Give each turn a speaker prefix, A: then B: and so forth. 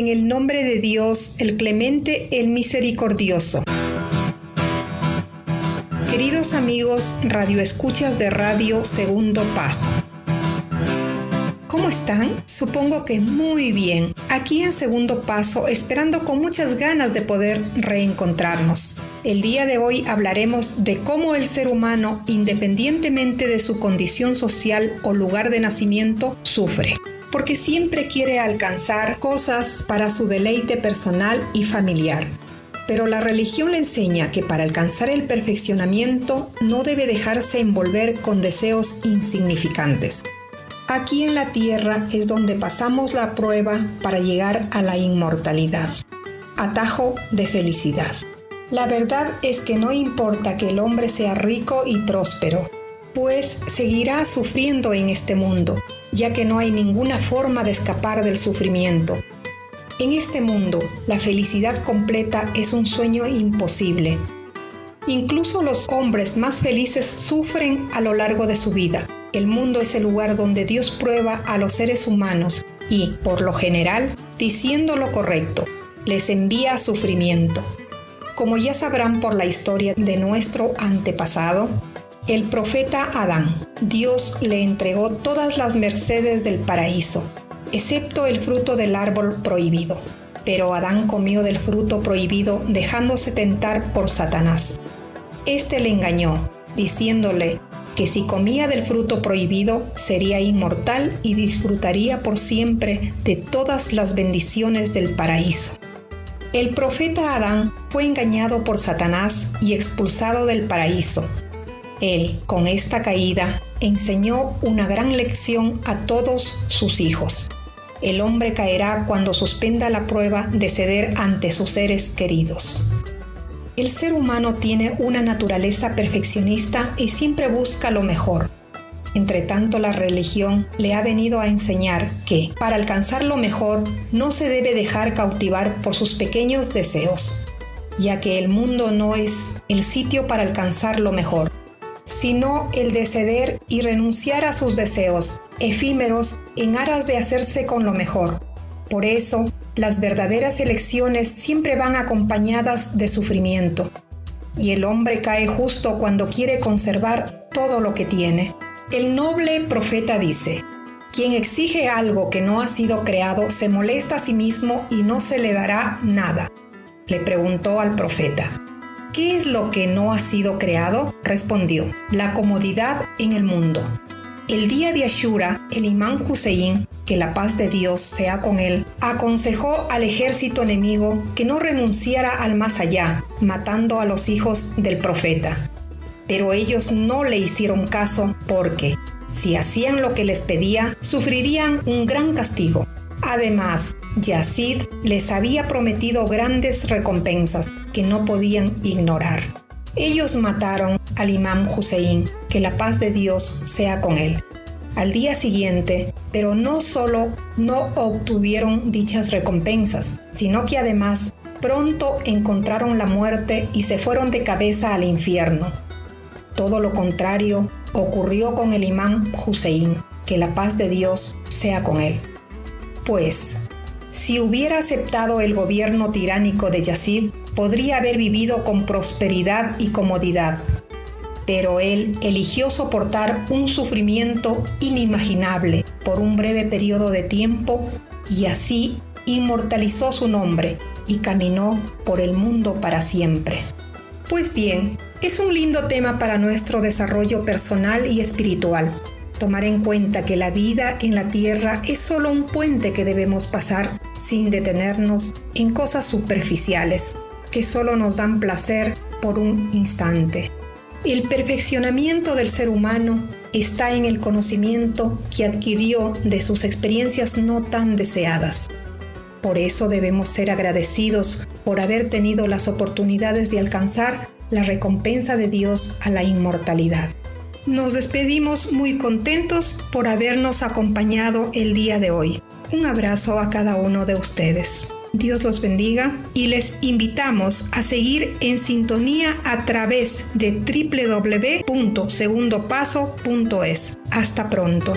A: En el nombre de Dios, el clemente, el misericordioso. Queridos amigos, radioescuchas de Radio Segundo Paso. ¿Cómo están? Supongo que muy bien. Aquí en segundo paso, esperando con muchas ganas de poder reencontrarnos. El día de hoy hablaremos de cómo el ser humano, independientemente de su condición social o lugar de nacimiento, sufre porque siempre quiere alcanzar cosas para su deleite personal y familiar. Pero la religión le enseña que para alcanzar el perfeccionamiento no debe dejarse envolver con deseos insignificantes. Aquí en la tierra es donde pasamos la prueba para llegar a la inmortalidad. Atajo de felicidad. La verdad es que no importa que el hombre sea rico y próspero, pues seguirá sufriendo en este mundo, ya que no hay ninguna forma de escapar del sufrimiento. En este mundo, la felicidad completa es un sueño imposible. Incluso los hombres más felices sufren a lo largo de su vida. El mundo es el lugar donde Dios prueba a los seres humanos y, por lo general, diciendo lo correcto, les envía sufrimiento. Como ya sabrán por la historia de nuestro antepasado, el profeta Adán, Dios le entregó todas las mercedes del paraíso, excepto el fruto del árbol prohibido. Pero Adán comió del fruto prohibido dejándose tentar por Satanás. Este le engañó, diciéndole, que si comía del fruto prohibido sería inmortal y disfrutaría por siempre de todas las bendiciones del paraíso. El profeta Adán fue engañado por Satanás y expulsado del paraíso. Él, con esta caída, enseñó una gran lección a todos sus hijos. El hombre caerá cuando suspenda la prueba de ceder ante sus seres queridos. El ser humano tiene una naturaleza perfeccionista y siempre busca lo mejor. Entre tanto, la religión le ha venido a enseñar que, para alcanzar lo mejor, no se debe dejar cautivar por sus pequeños deseos, ya que el mundo no es el sitio para alcanzar lo mejor, sino el de ceder y renunciar a sus deseos efímeros en aras de hacerse con lo mejor. Por eso, las verdaderas elecciones siempre van acompañadas de sufrimiento, y el hombre cae justo cuando quiere conservar todo lo que tiene. El noble profeta dice, quien exige algo que no ha sido creado se molesta a sí mismo y no se le dará nada. Le preguntó al profeta, ¿qué es lo que no ha sido creado? Respondió, la comodidad en el mundo. El día de Ashura, el imán Hussein, que la paz de Dios sea con él, aconsejó al ejército enemigo que no renunciara al más allá, matando a los hijos del profeta. Pero ellos no le hicieron caso porque, si hacían lo que les pedía, sufrirían un gran castigo. Además, Yazid les había prometido grandes recompensas que no podían ignorar. Ellos mataron al imán Hussein, que la paz de Dios sea con él. Al día siguiente, pero no solo no obtuvieron dichas recompensas, sino que además pronto encontraron la muerte y se fueron de cabeza al infierno. Todo lo contrario ocurrió con el imán Hussein, que la paz de Dios sea con él. Pues, si hubiera aceptado el gobierno tiránico de Yazid, podría haber vivido con prosperidad y comodidad, pero él eligió soportar un sufrimiento inimaginable por un breve periodo de tiempo y así inmortalizó su nombre y caminó por el mundo para siempre. Pues bien, es un lindo tema para nuestro desarrollo personal y espiritual. Tomar en cuenta que la vida en la tierra es solo un puente que debemos pasar sin detenernos en cosas superficiales que solo nos dan placer por un instante. El perfeccionamiento del ser humano está en el conocimiento que adquirió de sus experiencias no tan deseadas. Por eso debemos ser agradecidos por haber tenido las oportunidades de alcanzar la recompensa de Dios a la inmortalidad. Nos despedimos muy contentos por habernos acompañado el día de hoy. Un abrazo a cada uno de ustedes. Dios los bendiga y les invitamos a seguir en sintonía a través de www.segundopaso.es. Hasta pronto.